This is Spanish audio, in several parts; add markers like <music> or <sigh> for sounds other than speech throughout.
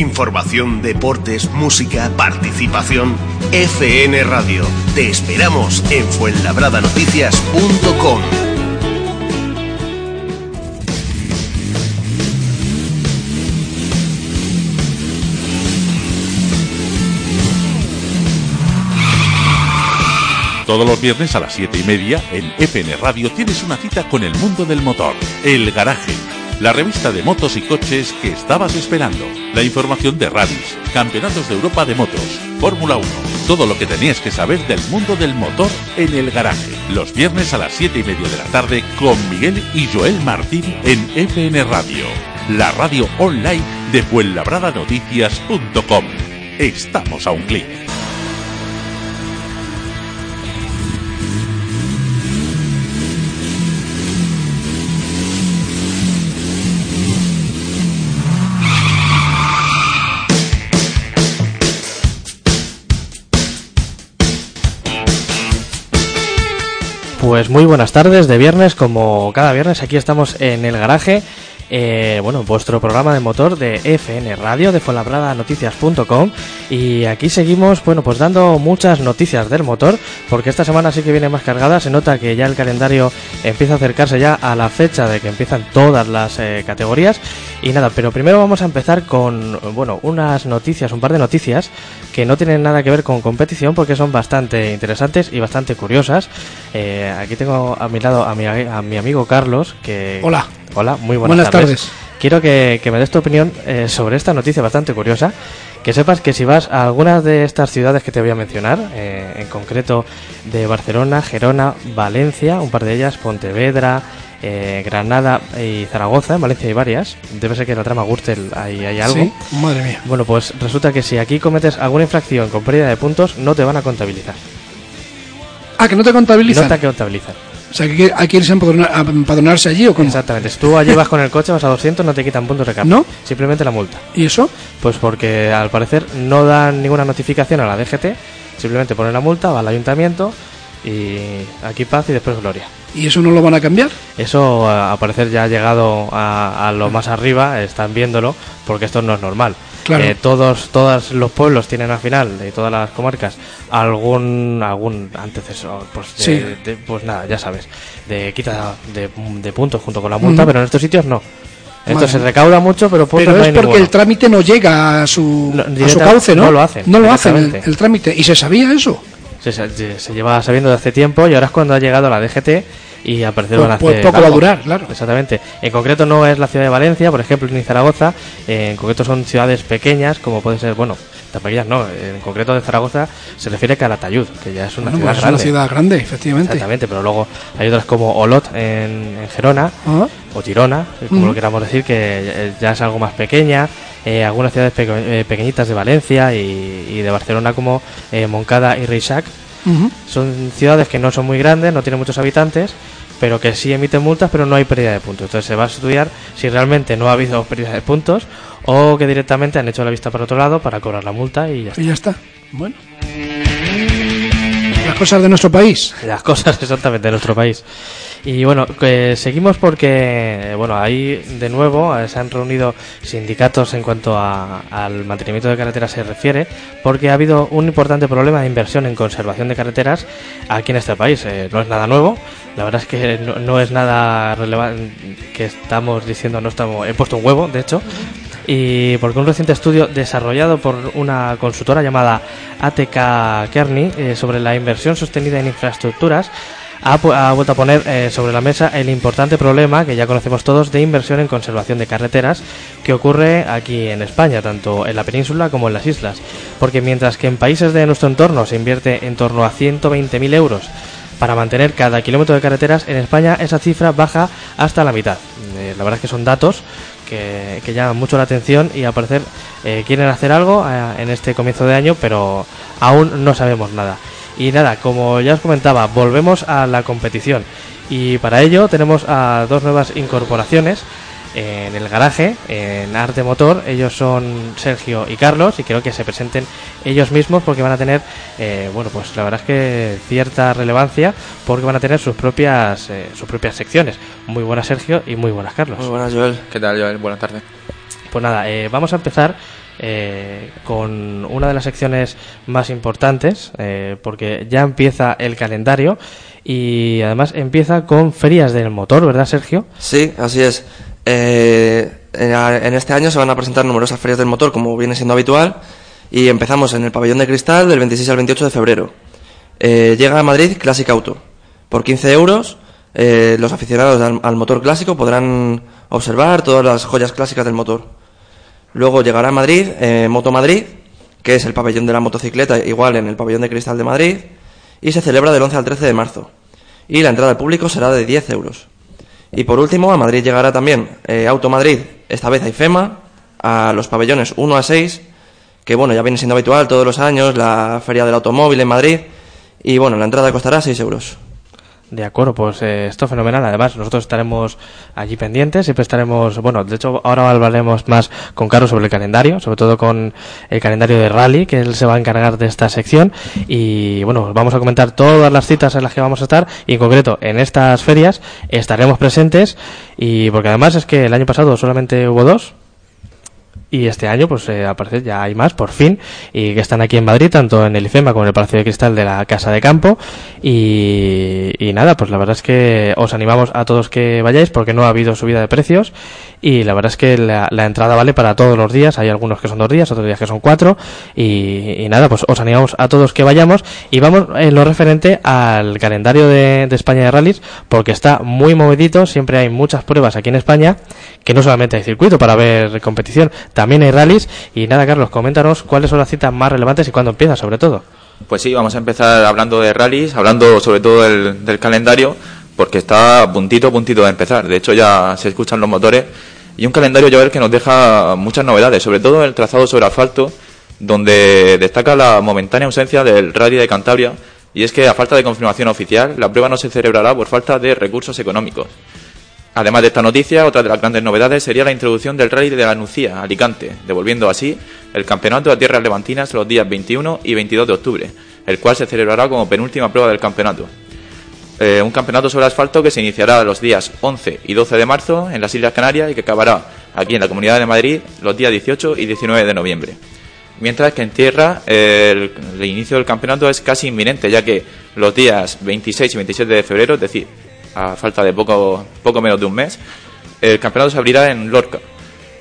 Información, deportes, música, participación. FN Radio. Te esperamos en fuenlabradanoticias.com. Todos los viernes a las 7 y media en FN Radio tienes una cita con el mundo del motor, El Garaje, la revista de motos y coches que estabas esperando, la información de rallies, campeonatos de Europa de motos, Fórmula 1, todo lo que tenías que saber del mundo del motor en El Garaje, los viernes a las 7 y media de la tarde con Miguel y Joel Martín en FN Radio, la radio online de Fuenlabradanoticias.com. Estamos a un clic. Pues muy buenas tardes de viernes, como cada viernes aquí estamos en el garaje, eh, bueno, vuestro programa de motor de FN Radio, de Noticias.com y aquí seguimos, bueno, pues dando muchas noticias del motor, porque esta semana sí que viene más cargada, se nota que ya el calendario empieza a acercarse ya a la fecha de que empiezan todas las eh, categorías y nada, pero primero vamos a empezar con, bueno, unas noticias, un par de noticias que no tienen nada que ver con competición porque son bastante interesantes y bastante curiosas. Eh, aquí tengo a mi lado a mi, a mi amigo Carlos, que... Hola. Hola, muy buenas, tardes. Quiero que, me des tu opinión eh, sobre esta noticia bastante curiosa. Que sepas que si vas a algunas de estas ciudades que te voy a mencionar, eh, en concreto de Barcelona, Gerona, Valencia, un par de ellas, Pontevedra, eh, Granada y Zaragoza, en Valencia hay varias. Debe ser que en la trama Gürtel hay, hay algo. Sí, madre mía. Bueno, pues resulta que si aquí cometes alguna infracción con pérdida de puntos, no te van a contabilizar. Ah, que no te contabilizan. No te contabilizan. O sea, que hay que irse a empadronarse allí o cómo? Exactamente. Si tú allí vas con el coche, vas a 200, no te quitan puntos de cambio. ¿No? Simplemente la multa. ¿Y eso? Pues porque al parecer no dan ninguna notificación a la DGT, simplemente ponen la multa, va al ayuntamiento y aquí paz y después gloria. ¿Y eso no lo van a cambiar? Eso al parecer ya ha llegado a, lo más arriba, están viéndolo, porque esto no es normal. Claro. Eh, todos, todos los pueblos tienen al final, de todas las comarcas, algún algún antecesor. Pues, pues nada, ya sabes, de quita de, puntos junto con la multa, pero en estos sitios no. Esto se recauda mucho, pero, pero es porque el trámite no llega a su, a su cauce, ¿no? No lo hacen. No lo hacen el trámite. ¿Y se sabía eso? se, lleva sabiendo de hace tiempo y ahora es cuando ha llegado la DGT y ha parecido pues, pues poco va a durar, claro. Exactamente. En concreto no es la ciudad de Valencia, por ejemplo, ni Zaragoza. en concreto son ciudades pequeñas, como puede ser, bueno, tan pequeñas no. En concreto de Zaragoza se refiere a Calatayud, que ya es una ciudad pues grande. Es una ciudad grande, efectivamente. Exactamente, pero luego hay otras como Olot en, Gerona o Tirona, como lo queramos decir, que ya es algo más pequeña. Eh, algunas ciudades eh, pequeñitas de Valencia y, de Barcelona como eh, Moncada y Reixac son ciudades que no son muy grandes, no tienen muchos habitantes, pero que sí emiten multas, pero no hay pérdida de puntos. Entonces se va a estudiar si realmente no ha habido <laughs> pérdida de puntos o que directamente han hecho la vista para otro lado para cobrar la multa y ya está. Y ya está. Bueno. Las cosas de nuestro país. Las cosas <laughs> exactamente de nuestro país. Y bueno, seguimos porque, bueno, ahí de nuevo eh, se han reunido sindicatos en cuanto al mantenimiento de carreteras se refiere, porque ha habido un importante problema de inversión en conservación de carreteras aquí en este país. Eh, no es nada nuevo, la verdad es que no, es nada relevante que estamos diciendo, no estamos, he puesto un huevo, de hecho, y porque un reciente estudio desarrollado por una consultora llamada ATK Kearney eh, sobre la inversión sostenida en infraestructuras ha, vuelto a poner eh, sobre la mesa el importante problema que ya conocemos todos de inversión en conservación de carreteras que ocurre aquí en España, tanto en la península como en las islas. Porque mientras que en países de nuestro entorno se invierte en torno a 120.000 euros para mantener cada kilómetro de carreteras, en España esa cifra baja hasta la mitad. Eh, la verdad es que son datos que, llaman mucho la atención y al parecer eh, quieren hacer algo en este comienzo de año, pero aún no sabemos nada. Y nada, como ya os comentaba, volvemos a la competición. Y para ello tenemos a dos nuevas incorporaciones en el garaje, en Arte Motor. Ellos son Sergio y Carlos y creo que se presenten ellos mismos porque van a tener, eh, bueno, pues la verdad es que cierta relevancia porque van a tener sus propias, eh, sus propias secciones. Muy buenas Sergio y muy buenas Carlos. Muy buenas Joel. ¿Qué tal Joel? Buenas tardes. Pues nada, eh, vamos a empezar eh, con una de las secciones más importantes, eh, porque ya empieza el calendario y además empieza con ferias del motor, ¿verdad, Sergio? Sí, así es. en este año se van a presentar numerosas ferias del motor, como viene siendo habitual, y empezamos en el pabellón de cristal del 26 al 28 de febrero. llega a Madrid Classic Auto. Por 15 euros, los aficionados al motor clásico podrán observar todas las joyas clásicas del motor. Luego llegará a Madrid, eh, Moto Madrid, que es el pabellón de la motocicleta, igual en el pabellón de cristal de Madrid, y se celebra del 11 al 13 de marzo. Y la entrada al público será de 10 euros. Y por último, a Madrid llegará también eh, Auto Madrid, esta vez a IFEMA, a los pabellones 1 a 6, que bueno, ya viene siendo habitual todos los años, la Feria del Automóvil en Madrid, y bueno, la entrada costará 6 euros. De acuerdo, pues eh, esto es fenomenal. Además, nosotros estaremos allí pendientes, siempre estaremos, bueno, de hecho ahora hablaremos más con Carlos sobre el calendario, sobre todo con el calendario de rally, que él se va a encargar de esta sección. Y bueno, vamos a comentar todas las citas en las que vamos a estar y en concreto en estas ferias estaremos presentes y porque además es que el año pasado solamente hubo dos, y este año pues eh, ya hay más por fin y que están aquí en Madrid tanto en el IFEMA como en el Palacio de Cristal de la Casa de Campo. Y, nada pues la verdad es que os animamos a todos que vayáis porque no ha habido subida de precios. Y la verdad es que la, entrada vale para todos los días. Hay algunos que son dos días otros días que son cuatro. Y, nada pues os animamos a todos que vayamos. Y vamos en lo referente al calendario de, de España de rallies porque está muy movidito. Siempre hay muchas pruebas aquí en España que no solamente hay circuito para ver competición también hay rallies. Y nada, Carlos, coméntanos cuáles son las citas más relevantes y cuándo empieza, sobre todo. Pues sí, vamos a empezar hablando de rallies, hablando sobre todo del, calendario, porque está puntito, puntito de empezar. De hecho, ya se escuchan los motores. Y un calendario, yo ver, que nos deja muchas novedades, sobre todo el trazado sobre asfalto, donde destaca la momentánea ausencia del rally de Cantabria. Y es que, a falta de confirmación oficial, la prueba no se celebrará por falta de recursos económicos. Además de esta noticia, otra de las grandes novedades sería la introducción del Rally de la Nucía, Alicante, devolviendo así el campeonato a tierras levantinas los días 21 y 22 de octubre, el cual se celebrará como penúltima prueba del campeonato. Eh, un campeonato sobre asfalto que se iniciará los días 11 y 12 de marzo en las Islas Canarias y que acabará aquí en la Comunidad de Madrid los días 18 y 19 de noviembre. Mientras que en tierra el, el inicio del campeonato es casi inminente, ya que los días 26 y 27 de febrero, es decir, a falta de poco, poco menos de un mes, el campeonato se abrirá en Lorca.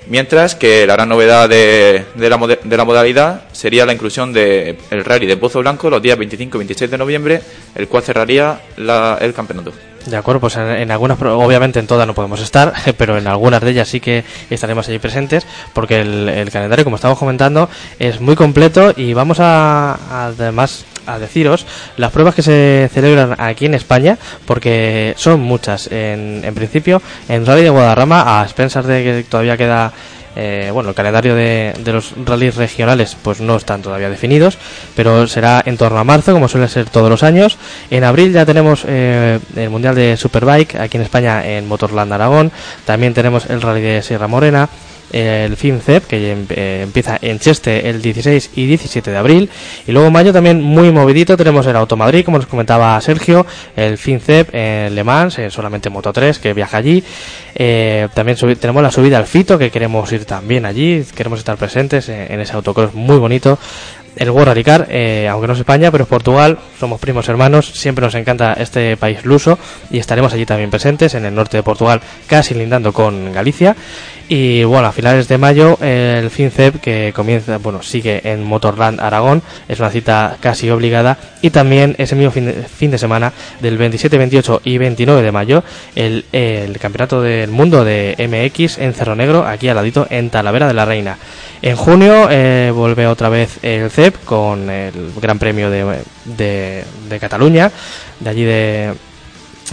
Mientras que la gran novedad de, de, la, de la, modalidad sería la inclusión del el rally de Pozo Blanco los días 25 y 26 de noviembre, el cual cerraría el campeonato. De acuerdo, pues en, algunas, obviamente en todas no podemos estar, <laughs> pero en algunas de ellas sí que estaremos allí presentes, porque el, calendario, como estamos comentando, es muy completo y vamos a, además a deciros las pruebas que se celebran aquí en España, porque son muchas. En, en principio, en Rally de Guadarrama, a expensas de que todavía queda eh, bueno, el calendario de, los rallies regionales pues no están todavía definidos, pero será en torno a marzo, como suele ser todos los años. En abril ya tenemos eh, el Mundial de Superbike aquí en España en Motorland Aragón. También tenemos el Rally de Sierra Morena el FinCEP, que eh, empieza en Cheste el 16 y 17 de abril. Y luego en mayo también muy movidito tenemos el Automadrid, como nos comentaba Sergio, el FinCEP en Le Mans, solamente Moto 3, que viaja allí. Eh, también tenemos la subida al Fito, que queremos ir también allí, queremos estar presentes en, ese autocross muy bonito el World Rally eh, aunque no es España, pero es Portugal, somos primos hermanos, siempre nos encanta este país luso y estaremos allí también presentes en el norte de Portugal, casi lindando con Galicia. Y bueno, a finales de mayo el FinCEP que comienza, bueno, sigue en Motorland Aragón, es una cita casi obligada. Y también ese mismo fin de, semana, del 27, 28 y 29 de mayo, el, Campeonato del Mundo de MX en Cerro Negro, aquí al ladito en Talavera de la Reina. En junio eh, vuelve otra vez el CEP con el Gran Premio de, Cataluña, de allí de,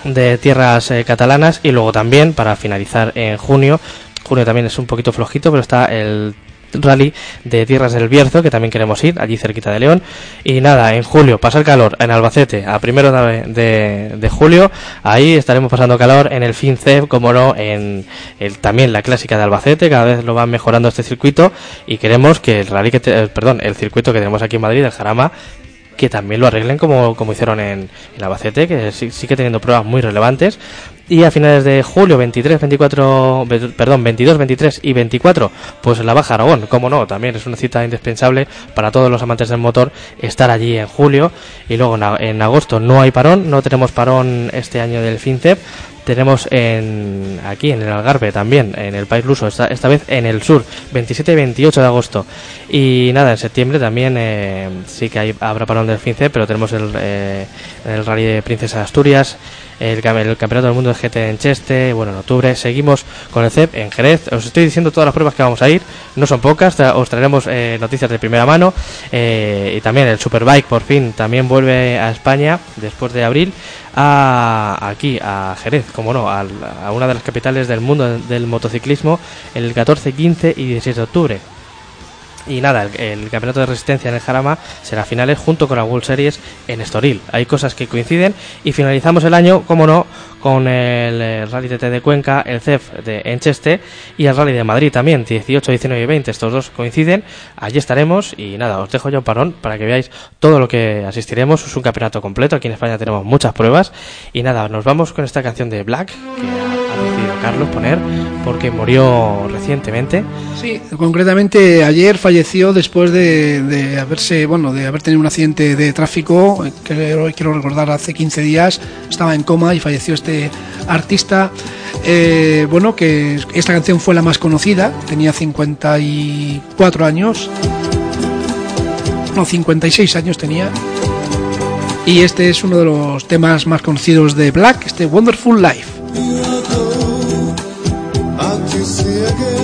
de tierras eh, catalanas y luego también para finalizar en junio Junio también es un poquito flojito, pero está el rally de Tierras del Bierzo, que también queremos ir, allí cerquita de León. Y nada, en julio pasa el calor en Albacete, a primero de, julio, ahí estaremos pasando calor en el FinCEP, como no, en el, también la clásica de Albacete, cada vez lo van mejorando este circuito y queremos que el rally que eh, perdón, el circuito que tenemos aquí en Madrid, el Jarama, que también lo arreglen como, como hicieron en, en Albacete, que sigue teniendo pruebas muy relevantes Y a finales de julio 23, 24, perdón, 22, 23 y 24, pues la Baja Aragón, como no, también es una cita indispensable para todos los amantes del motor estar allí en julio. Y luego en agosto no hay parón, no tenemos parón este año del FinCEP, tenemos en, aquí en el Algarve también, en el País Luso, esta, esta vez en el sur, 27 y 28 de agosto. Y nada, en septiembre también eh, sí que hay, habrá parón del FinCEP, pero tenemos el, eh, el Rally de Princesa de Asturias, el, Campeonato del Mundo de GT en Cheste, bueno, en octubre seguimos con el CEP en Jerez. Os estoy diciendo todas las pruebas que vamos a ir, no son pocas, os traeremos eh, noticias de primera mano eh, y también el Superbike por fin también vuelve a España después de abril a, aquí a Jerez, como no, a una de las capitales del mundo del motociclismo el 14, 15 y 16 de octubre. Y nada, el, campeonato de resistencia en el Jarama será finales junto con la World Series en Estoril. Hay cosas que coinciden y finalizamos el año, como no, con el, Rally TT de Cuenca, el CEF de Encheste y el Rally de Madrid también, 18, 19 y 20. Estos dos coinciden. Allí estaremos y nada, os dejo yo un parón para que veáis todo lo que asistiremos. Es un campeonato completo. Aquí en España tenemos muchas pruebas. Y nada, nos vamos con esta canción de Black Carlos poner porque murió recientemente. Sí, concretamente ayer falleció después de, haberse, bueno, de haber tenido un accidente de tráfico, que quiero recordar hace 15 días, estaba en coma y falleció este artista. Eh, bueno, que esta canción fue la más conocida, tenía 54 años, no, 56 años tenía. Y este es uno de los temas más conocidos de Black, este Wonderful Life. see again.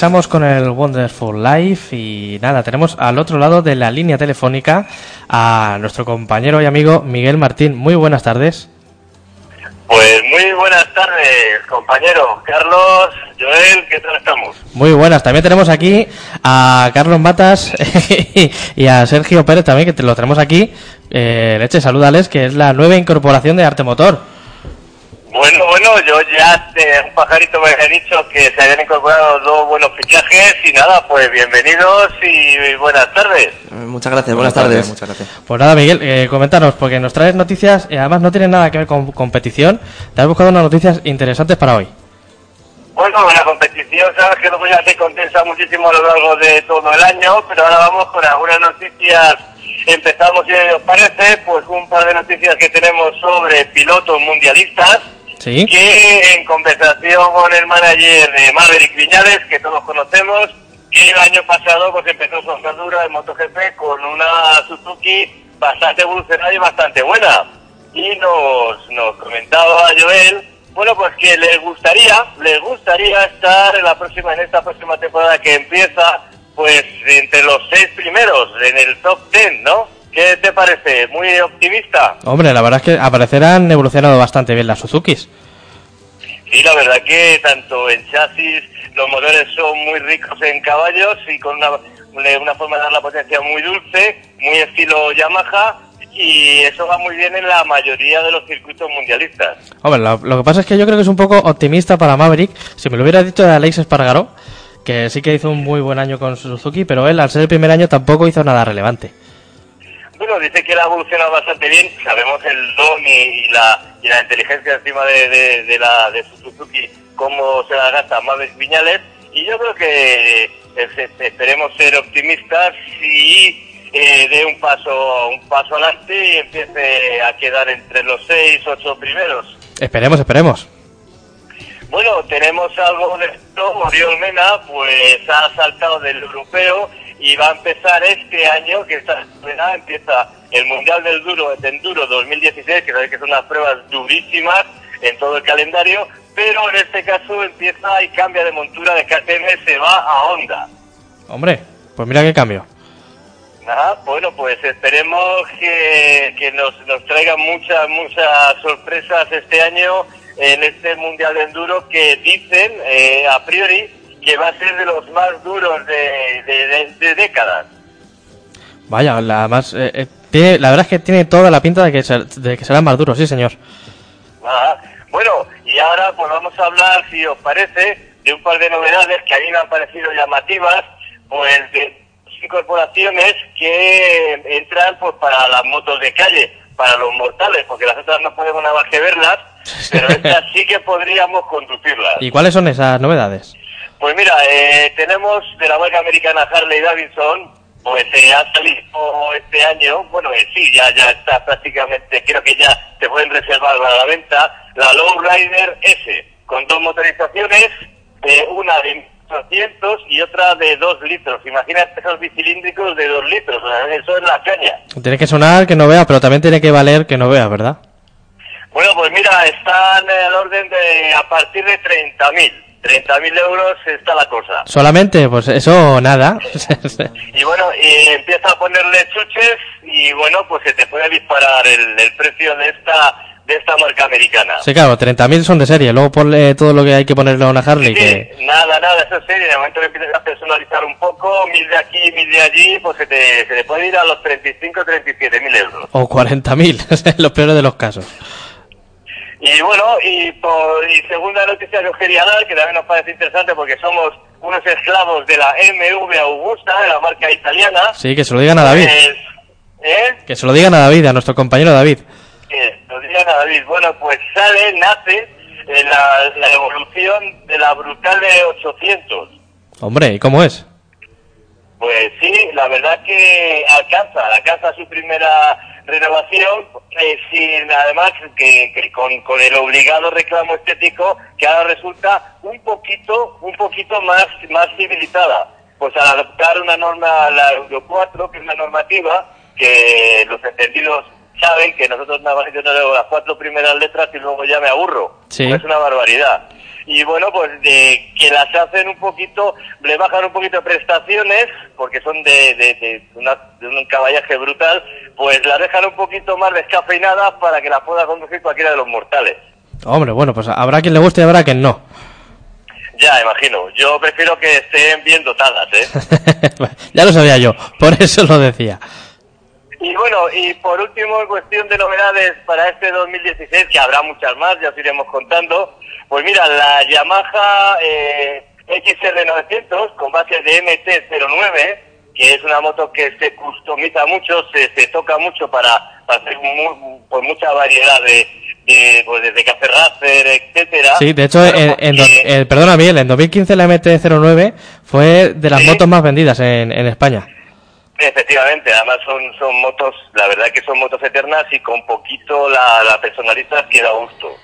Regresamos con el Wonderful Life y nada, tenemos al otro lado de la línea telefónica a nuestro compañero y amigo Miguel Martín. Muy buenas tardes. Pues muy buenas tardes, compañero. Carlos, Joel, ¿qué tal estamos? Muy buenas. También tenemos aquí a Carlos Matas <laughs> y a Sergio Pérez también, que te lo tenemos aquí. Eh, leche, salúdales, que es la nueva incorporación de Arte Motor. Bueno, bueno, yo ya de un pajarito me había dicho que se habían incorporado dos buenos fichajes y nada, pues bienvenidos y buenas tardes. Muchas gracias, buenas, tardes. Muchas gracias. Pues nada, Miguel, eh, coméntanos, porque nos traes noticias y además no tienen nada que ver con competición. Te has buscado unas noticias interesantes para hoy. Bueno, la competición, sabes que luego ya se condensa muchísimo a lo largo de todo el año, pero ahora vamos con algunas noticias empezamos, si os parece, pues un par de noticias que tenemos sobre pilotos mundialistas que en conversación con el manager de Maverick Viñales, que todos conocemos, que el año pasado pues empezó su andadura en MotoGP con una Suzuki bastante evolucionada y bastante buena. Y nos, nos comentaba Joel, bueno, pues que les gustaría, les gustaría estar en la próxima, en esta próxima temporada que empieza, pues entre los seis primeros, en el top ten, ¿no? ¿Qué te parece? ¿Muy optimista? Hombre, la verdad es que aparecerán evolucionado bastante bien las Suzukis. Sí, la verdad que tanto en chasis los motores son muy ricos en caballos y con una, una forma de dar la potencia muy dulce, muy estilo Yamaha y eso va muy bien en la mayoría de los circuitos mundialistas. Hombre, lo, que pasa es que yo creo que es un poco optimista para Maverick. Si me lo hubiera dicho de Alex Espargaró, que sí que hizo un muy buen año con Suzuki, pero él al ser el primer año tampoco hizo nada relevante. Bueno, dice que él ha evolucionado bastante bien. Sabemos el don y, la, y la inteligencia encima de, de, la de Suzuki, cómo se la gasta Maverick Viñales. y yo creo que esperemos ser optimistas y eh, dé un paso un paso adelante y empiece a quedar entre los seis, ocho primeros. Esperemos, esperemos. Bueno, tenemos algo de esto. Oriol Mena, pues ha saltado del europeo y va a empezar este año, que esta semana empieza el Mundial del Duro, de Enduro 2016, que sabéis que son unas pruebas durísimas en todo el calendario, pero en este caso empieza y cambia de montura de KTM, se va a Honda. Hombre, pues mira qué cambio. Ajá, bueno, pues esperemos que, que nos, nos traigan muchas, muchas sorpresas este año en este Mundial de Enduro que dicen, eh, a priori, que va a ser de los más duros de, de, décadas. Vaya, la, más, eh, eh, tiene, la verdad es que tiene toda la pinta de que, de que será más duro, sí, señor. bueno, y ahora pues vamos a hablar, si os parece, de un par de novedades que a mí me han parecido llamativas, pues de incorporaciones que entran pues para las motos de calle, para los mortales, porque las otras no podemos nada más que verlas, <laughs> pero estas sí que podríamos conducirlas. ¿Y cuáles son esas novedades? Pues mira, eh, tenemos de la marca americana Harley Davidson, pues eh, ha salido este año, bueno, eh, sí, ya, ya está prácticamente, creo que ya se pueden reservar para la venta, la Lowrider S, con dos motorizaciones, eh, una de 800 y otra de 2 litros. Imagínate esos bicilíndricos de 2 litros, eso es la caña. Tiene que sonar que no vea, pero también tiene que valer que no vea, ¿verdad? Bueno, pues mira, están en el orden de a partir de 30.000. 30.000 euros está la cosa. ¿Solamente? Pues eso nada. <laughs> y bueno, y empieza a ponerle chuches y bueno, pues se te puede disparar el, el precio de esta de esta marca americana. Sí, claro, 30.000 son de serie, luego ponle todo lo que hay que ponerle a una Harley. Sí, Nada, nada, eso es serie, de momento que empiezas a personalizar un poco, mil de aquí, mil de allí, pues se te, se te puede ir a los 35, 37 mil euros. O 40.000, los peores de los casos. Y bueno, y, por, y segunda noticia que os quería dar, que también nos parece interesante porque somos unos esclavos de la MV Augusta, de la marca italiana. Sí, que se lo digan a David. Pues, ¿eh? Que se lo digan a David, a nuestro compañero David. Que se lo digan a David. Bueno, pues sale, nace eh, la, la evolución de la brutal de 800. Hombre, ¿y cómo es? Pues sí, la verdad que alcanza, alcanza su primera renovación, eh, sin además que, con, con, el obligado reclamo estético que ahora resulta un poquito, un poquito más, más civilizada. Pues al adoptar una norma, la Euro 4, que es una normativa que los entendidos saben que nosotros nada más yo no leo las cuatro primeras letras y luego ya me aburro. Sí. Es una barbaridad y bueno, pues de que las hacen un poquito, le bajan un poquito de prestaciones, porque son de, de, de, un caballaje brutal, pues las dejan un poquito más descafeinadas para que las pueda conducir cualquiera de los mortales. Hombre, bueno, pues habrá quien le guste y habrá quien no. Ya, imagino. Yo prefiero que estén bien dotadas, ¿eh? <laughs> ya lo sabía yo, por eso lo decía. Y bueno, y por último, en cuestión de novedades para este 2016, que habrá muchas más, ya os iremos contando, pues mira, la Yamaha eh, XR900 con base de MT-09, que es una moto que se customiza mucho, se, se toca mucho para, para hacer muy, pues mucha variedad de, de pues desde café racer, etcétera. Sí, de hecho, en, en, eh, perdona Miguel, en 2015 la MT-09 fue de las ¿Sí? motos más vendidas en, en España. Efectivamente, además son, son motos, la verdad que son motos eternas y con poquito la, la personalizas que da gusto.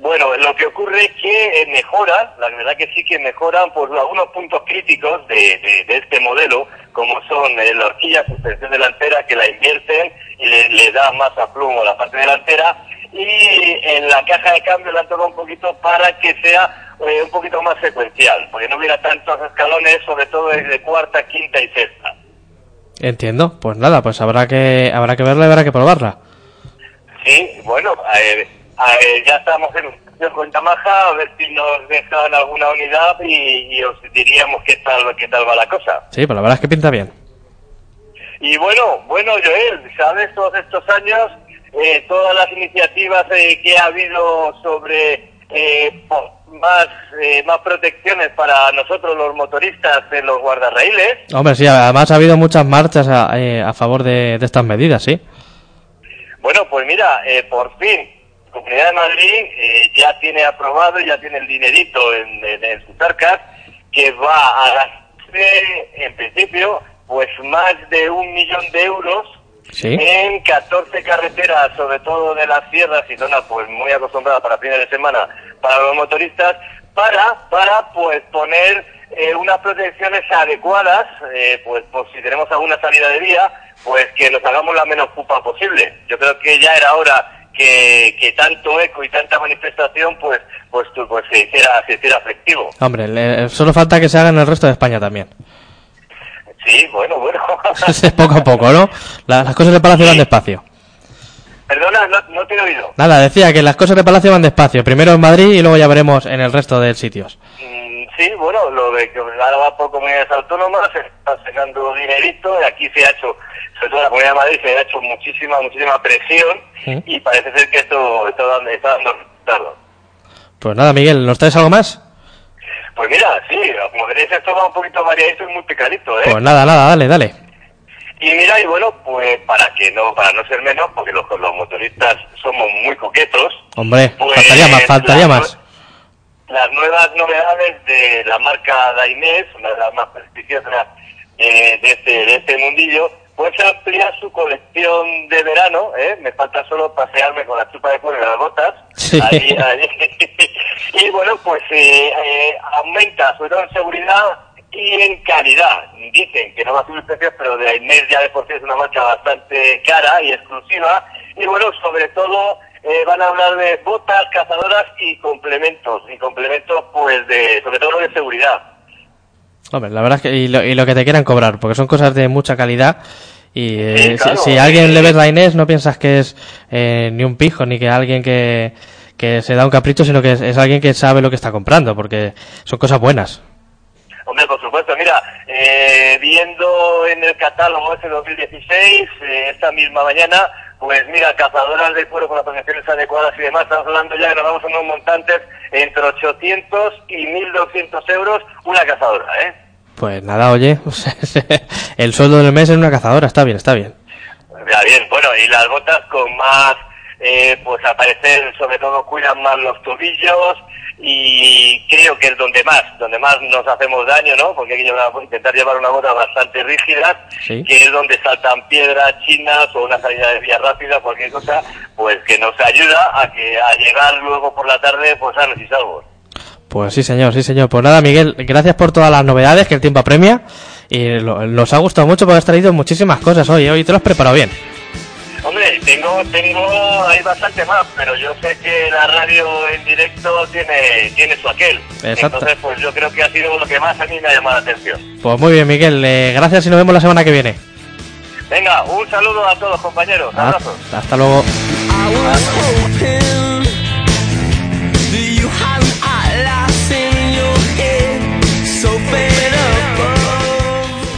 Bueno, lo que ocurre es que eh, mejoran, la verdad que sí que mejoran por algunos puntos críticos de, de, de este modelo, como son eh, la horquilla suspensión delantera que la invierten y le, le da más aplomo a la parte delantera y en la caja de cambio la toca un poquito para que sea eh, un poquito más secuencial, porque no hubiera tantos escalones, sobre todo de cuarta, quinta y sexta. Entiendo, pues nada, pues habrá que habrá que verla y habrá que probarla. Sí, bueno, eh, eh, ya estamos en con Yamaha, a ver si nos dejan alguna unidad y, y, os diríamos qué tal, qué tal va la cosa. Sí, pues la verdad es que pinta bien. Y bueno, bueno, Joel, ¿sabes? Todos estos años, eh, todas las iniciativas eh, que ha habido sobre eh, más, más protecciones para nosotros los motoristas en los guardarraíles. Hombre, sí, además ha habido muchas marchas a, a favor de, de, estas medidas, sí. Bueno, pues mira, por fin, Comunidad de Madrid eh, ya tiene aprobado, ya tiene el dinerito en, en, en sus arcas que va a gastarse, en principio, pues más de un millón de euros Sí. en 14 carreteras, sobre todo de las sierras y zonas pues muy acostumbradas para fines de semana para los motoristas, para, para pues poner eh, unas protecciones adecuadas, eh, pues por si tenemos alguna salida de vía, pues que nos hagamos la menos pupa posible. Yo creo que ya era hora que, que tanto eco y tanta manifestación pues pues tu- pues se hiciera, se hiciera efectivo. Hombre, le- solo falta que se haga en el resto de España también. Sí, bueno, bueno. <laughs> Es poco a poco, ¿no? La- las cosas de Palacio van despacio. Perdona, no, no te he oído. Nada, decía que las cosas de Palacio van despacio. Primero en Madrid y luego ya veremos en el resto de sitios. Mm, Sí, bueno, lo de que ahora va por comunidades autónomas, se está sacando dinerito, y aquí se ha hecho, sobre todo en la Comunidad de Madrid, se ha hecho muchísima, muchísima presión, Sí. y parece ser que esto está dando, está dando resultados. Pues nada, Miguel, ¿nos traes algo más? Pues mira, sí, como veréis esto va un poquito variadito y muy picadito, ¿eh? Pues nada, nada, dale, dale. Y mira, y bueno, pues para que no, para no ser menos, porque los, los motoristas somos muy coquetos, Hombre, Pues, faltaría más, faltaría más. Las nuevas novedades de la marca Dainés, una de las más prestigiosas eh, de, este, de este mundillo, pues amplía su colección de verano, ¿eh? me falta solo pasearme con la chupa de cuero y las botas, Sí. <laughs> y bueno, pues eh, eh, aumenta sobre todo en seguridad y en calidad. Dicen que no va a subir precios, pero de Dainés ya de por sí es una marca bastante cara y exclusiva, y bueno, sobre todo eh, van a hablar de botas, cazadoras y complementos. Y complementos, pues, de sobre todo de seguridad. Hombre, la verdad es que y lo, y lo que te quieran cobrar, porque son cosas de mucha calidad. Y eh, Sí, claro. si, si alguien le ves la Inés, no piensas que es eh, ni un pijo, ni que alguien que, que se da un capricho, sino que es, es alguien que sabe lo que está comprando, porque son cosas buenas. Hombre, por supuesto, mira, eh, viendo en el catálogo ese 2016, eh, esta misma mañana, pues mira, cazadoras de cuero con las protecciones adecuadas y demás, estamos hablando ya que nos vamos a unos montantes entre 800 y 1200 euros una cazadora, ¿eh? Pues nada, oye, <laughs> el sueldo del mes en una cazadora, está bien, está bien. Ya bien, bueno, y las botas con más, eh, pues al parecer sobre todo cuidan más los tobillos y creo que es donde más, donde más nos hacemos daño, ¿no? Porque hay que llevar, intentar llevar una bota bastante rígida, Sí. que es donde saltan piedras chinas o una salida de vía rápida, cualquier cosa, pues que nos ayuda a que a llegar luego por la tarde, pues sanos y salvos. Pues sí, señor, sí, señor. Pues nada, Miguel, gracias por todas las novedades que el tiempo apremia. Y lo- nos ha gustado mucho porque has traído muchísimas cosas hoy. Hoy te lo has preparado bien. Hombre, tengo, tengo, hay bastante más, pero yo sé que la radio en directo tiene, tiene su aquel. Exacto. Entonces, pues yo creo que ha sido lo que más a mí me ha llamado la atención. Pues muy bien, Miguel. eh, gracias y nos vemos la semana que viene. Venga, un saludo a todos compañeros, Ah, abrazos. hasta luego.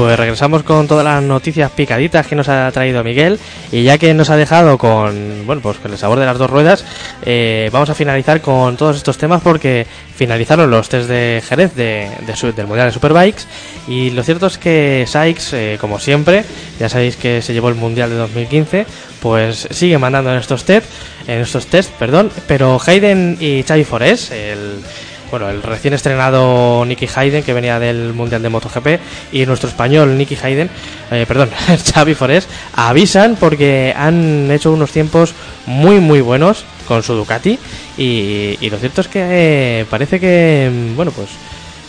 Pues regresamos con todas las noticias picaditas que nos ha traído Miguel. Y ya que nos ha dejado con bueno pues con el sabor de las dos ruedas eh, vamos a finalizar con todos estos temas porque finalizaron los test de Jerez de, su- del mundial de Superbikes. Y lo cierto es que Sykes eh, como siempre ya sabéis que se llevó el mundial de 2015 pues sigue mandando en estos test en estos perdón. Pero Hayden y Xavi Forés el bueno, el recién estrenado Nicky Hayden, que venía del Mundial de MotoGP, y nuestro español Nicky Hayden, eh, perdón, <laughs> Xavi Forés, avisan porque han hecho unos tiempos muy, muy buenos con su Ducati, y, y lo cierto es que eh, parece que, mm, bueno, pues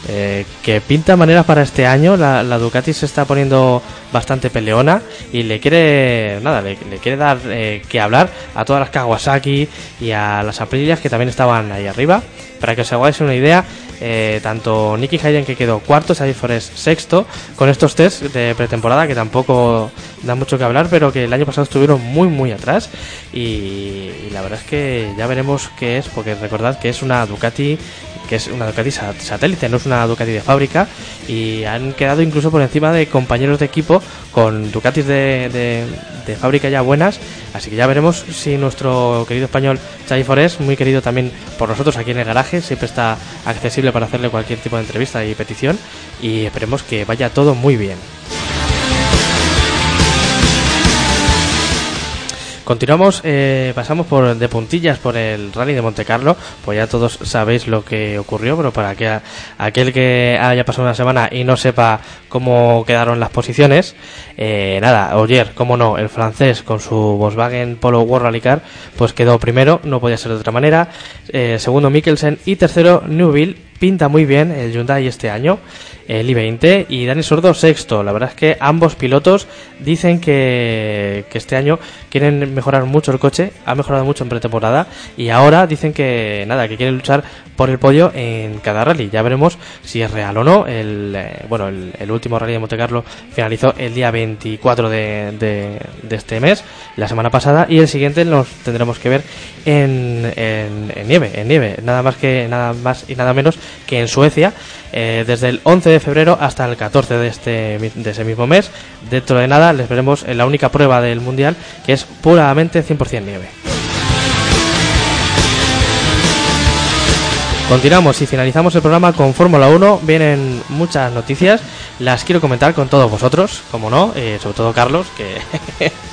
eh, que pinta maneras para este año. La, Ducati se está poniendo bastante peleona y le quiere nada, le, quiere dar eh, que hablar a todas las Kawasaki y a las Aprilias que también estaban ahí arriba. Para que os hagáis una idea, eh, tanto Nicky Hayden que quedó cuarto, Xavi Forés sexto, con estos test de pretemporada que tampoco da mucho que hablar, pero que el año pasado estuvieron muy muy atrás. Y, la verdad es que ya veremos qué es, porque recordad que es una Ducati que es una Ducati sa- satélite, no es una Ducati de fábrica, y han quedado incluso por encima de compañeros de equipo con Ducatis de, de- de fábrica ya buenas, así que ya veremos si nuestro querido español Xavi Forés, muy querido también por nosotros aquí en el garaje, siempre está accesible para hacerle cualquier tipo de entrevista y petición, y esperemos que vaya todo muy bien. Continuamos, eh, pasamos por de puntillas por el Rally de Monte Carlo, pues ya todos sabéis lo que ocurrió, pero para que aquel que haya pasado una semana y no sepa cómo quedaron las posiciones, eh, nada, Oyer, cómo no, el francés con su Volkswagen Polo World Rally Car, pues quedó primero, no podía ser de otra manera, eh, segundo Mikkelsen. Y tercero Newville, pinta muy bien el Hyundai este año, el i20 y Dani Sordo sexto. La verdad es que ambos pilotos dicen que, que este año quieren mejorar mucho el coche, ha mejorado mucho en pretemporada y ahora dicen que nada, que quieren luchar por el podio en cada rally. Ya veremos si es real o no. El, eh, bueno, el, último rally de Monte Carlo finalizó el día 24 de, de- de este mes, la semana pasada, y el siguiente nos tendremos que ver en, en- en nieve, en nieve, nada más que nada más y nada menos que en Suecia, eh, desde el 11 de febrero hasta el 14 de este de ese mismo mes. Dentro de nada les veremos en la única prueba del mundial que es puramente 100% nieve. Continuamos y finalizamos el programa con Fórmula 1. Vienen muchas noticias, las quiero comentar con todos vosotros, como no, eh, sobre todo Carlos, que <laughs>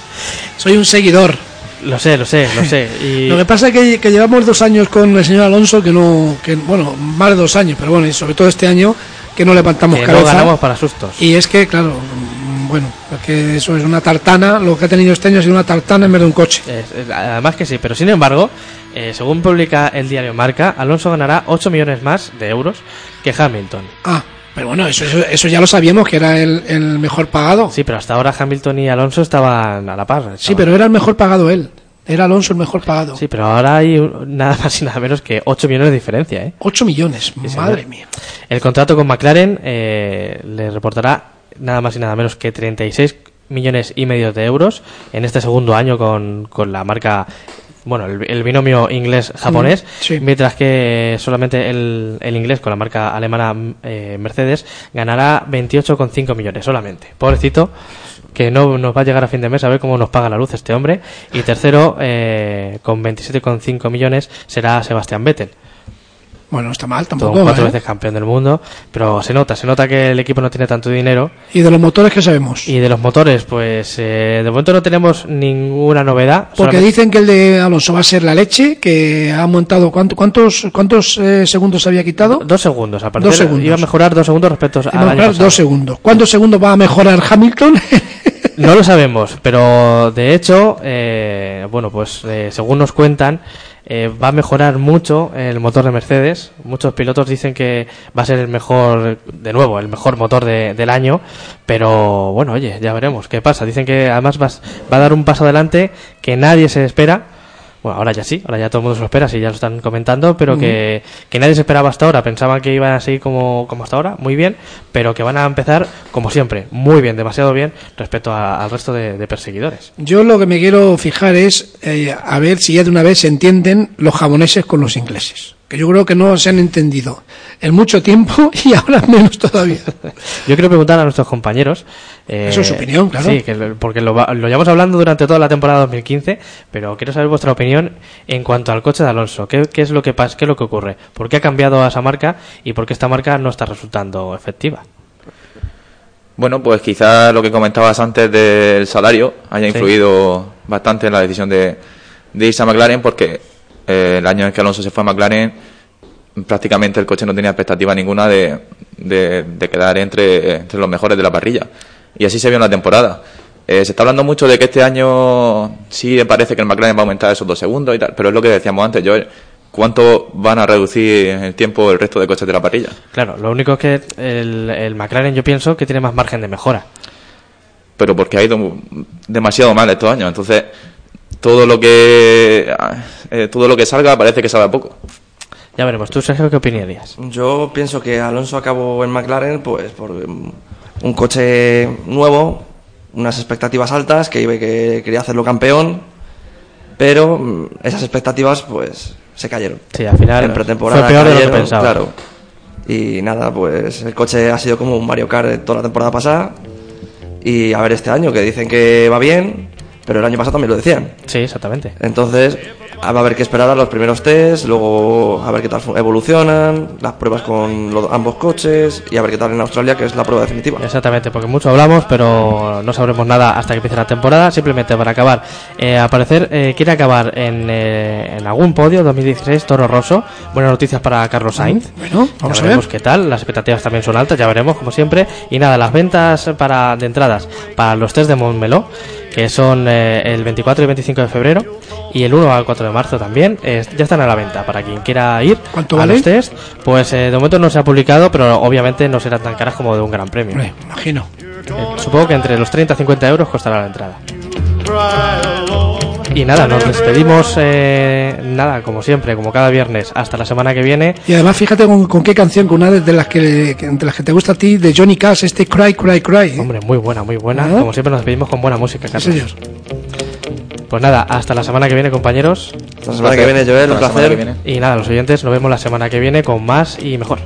Soy un seguidor. Lo sé, lo sé, lo sé. <laughs> Y Lo que pasa es que, que llevamos dos años con el señor Alonso, que no, que bueno, más de dos años, pero bueno, y sobre todo este año, que no levantamos que no cabeza. ganamos para sustos. Y es que, claro, mm, bueno, es que eso es una tartana, lo que ha tenido este año ha sido una tartana en vez de un coche. Es- además que sí, pero sin embargo, eh, según publica el diario Marca, Alonso ganará 8 millones más de euros que Hamilton. Ah, pero bueno, eso, eso, eso ya lo sabíamos, que era el, el mejor pagado. Sí, pero hasta ahora Hamilton y Alonso estaban a la par. Sí, pero era el mejor pagado él. Era Alonso el mejor pagado. Sí, pero ahora hay nada más y nada menos que 8 millones de diferencia, ¿eh? 8 millones, madre mía. El contrato con McLaren eh, le reportará nada más y nada menos que 36 millones y medio de euros en este segundo año con, con la marca, bueno, el, el binomio inglés-japonés, Mm, sí. mientras que solamente el, el inglés con la marca alemana eh, Mercedes ganará 28,5 millones solamente. Pobrecito, que no nos va a llegar a fin de mes a ver cómo nos paga la luz este hombre. Y tercero, eh, con 27,5 millones, será Sebastián Vettel Bueno, no está mal todo tampoco. cuatro ¿eh? veces campeón del mundo, pero se nota, se nota que el equipo no tiene tanto dinero. Y de los motores que sabemos. Y de los motores, pues eh, de momento no tenemos ninguna novedad. Porque solamente- dicen que el de Alonso va a ser la leche, que ha montado. ¿cuánto- ¿Cuántos, cuántos eh, segundos había quitado? Dos segundos, a partir Dos segundos. iba a mejorar dos segundos respecto a al año mejorar pasado. dos segundos. ¿Cuántos segundos va a mejorar Hamilton? <laughs> No lo sabemos, pero de hecho, eh, bueno, pues eh, según nos cuentan, eh, va a mejorar mucho el motor de Mercedes. Muchos pilotos dicen que va a ser el mejor, de nuevo, el mejor motor de- del año, pero bueno, oye, ya veremos qué pasa. Dicen que además va, va a dar un paso adelante que nadie se espera. Bueno, ahora ya sí, ahora ya todo el mundo se lo espera, si ya lo están comentando, pero que, que nadie se esperaba hasta ahora. Pensaban que iban a seguir como, como hasta ahora, muy bien, pero que van a empezar como siempre, muy bien, demasiado bien respecto a- al resto de, de perseguidores. Yo lo que me quiero fijar es eh, a ver si ya de una vez se entienden los japoneses con los ingleses. Que yo creo que no se han entendido en mucho tiempo <laughs> y ahora menos todavía. Yo quiero preguntar a nuestros compañeros. eh, Eso es su opinión, claro. Sí, que porque lo, va- lo llevamos hablando durante toda la temporada 2015, pero quiero saber vuestra opinión en cuanto al coche de Alonso. ¿Qué, qué es lo que pasa? ¿Qué es lo que ocurre? ¿Por qué ha cambiado a esa marca y por qué esta marca no está resultando efectiva? Bueno, pues quizás lo que comentabas antes del salario haya Sí. influido bastante en la decisión de, de irse a McLaren porque eh, el año en que Alonso se fue a McLaren prácticamente el coche no tenía expectativa ninguna de, de- de quedar entre, entre los mejores de la parrilla. Y así se vio en la temporada. Eh, se está hablando mucho de que este año sí parece que el McLaren va a aumentar esos dos segundos y tal, pero es lo que decíamos antes, Joel. ¿Cuánto van a reducir el tiempo el resto de coches de la parrilla? Claro, lo único es que el, el McLaren yo pienso que tiene más margen de mejora. pero porque ha ido demasiado mal estos años. Entonces, todo lo que eh, todo lo que salga parece que sabe a poco. Ya veremos. ¿Tú, Sergio, qué opinarías? Yo pienso que Alonso acabó en McLaren pues por un coche nuevo, unas expectativas altas, que, iba- que quería hacerlo campeón, pero mm, esas expectativas pues se cayeron. Sí, al final en pretemporada fue peor de lo que cayeron, pensaba. Claro. Y nada, pues el coche ha sido como un Mario Kart de toda la temporada pasada. Y a ver este año, que dicen que va bien, pero el año pasado también lo decían. Sí, exactamente. Entonces, va a haber que esperar a los primeros test, luego a ver qué tal evolucionan, las pruebas con los- ambos coches y a ver qué tal en Australia, que es la prueba definitiva. Exactamente, porque mucho hablamos, pero no sabremos nada hasta que empiece la temporada. Simplemente para acabar, eh, al parecer eh, quiere acabar en, eh, en algún podio 2016 Toro Rosso. Buenas noticias para Carlos Sainz. Bueno, vamos ya a ver. veremos qué tal. Las expectativas también son altas, ya veremos como siempre. Y nada, las ventas para de entradas para los test de Montmeló, que son eh, el 24 y 25 de febrero y el 1 al 4 de marzo también, eh, ya están a la venta para quien quiera ir ¿Cuánto a vale? los test. Pues eh, de momento no se ha publicado, pero obviamente no serán tan caras como de un gran premio. Hombre, imagino. Eh, supongo que entre los 30 y 50 euros costará la entrada. Y nada, nos despedimos, eh, nada, como siempre, como cada viernes, hasta la semana que viene. Y además, fíjate con, con qué canción, con una de las que, las que te gusta a ti, de Johnny Cash, este Cry, Cry, Cry. ¿eh? Hombre, muy buena, muy buena. Ah. Como siempre nos despedimos con buena música, Sí, Carlos. señor. Pues nada, hasta la semana que viene, compañeros. La semana que viene, Joel, un Hasta la semana placer. que viene. Y nada, los oyentes, nos vemos la semana que viene con más y mejor.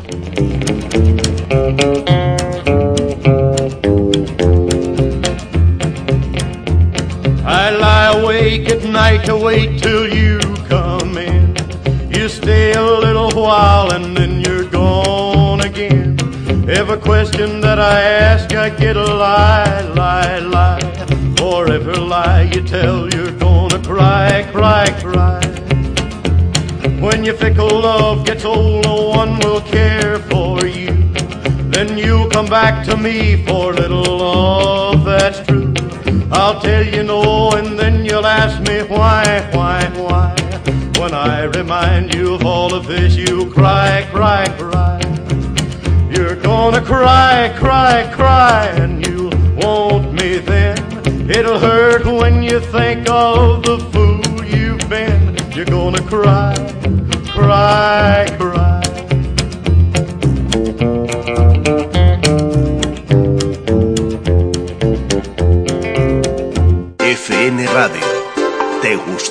Awake at night to wait till you come in. You stay a little while and then you're gone again. Every question that I ask, I get a lie, lie, lie. For every lie you tell, you're gonna cry, cry, cry. When your fickle love gets old, no one will care for you. Then you'll come back to me for little love that's true. I'll tell you no, and then you'll ask me why, why, why. When I remind you of all of this, you cry, cry, cry. You're gonna cry, cry, cry, and you want me then. It'll hurt when you think of the fool you've been. You're gonna cry, cry, cry.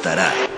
gustará.